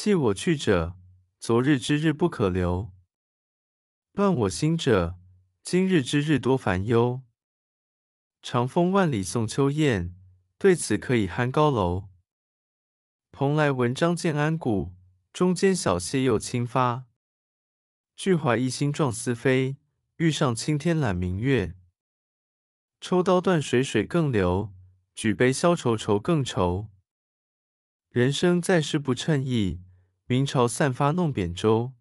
弃我去者，昨日之日不可留；乱我心者，今日之日多烦忧。长风万里送秋雁，对此可以酣高楼。蓬莱文章建安骨，中间小谢又清发。俱怀一心壮思飞，欲上青天揽明月。抽刀断水水更流，举杯消愁愁更愁。人生在世不称意。明朝散发弄扁舟。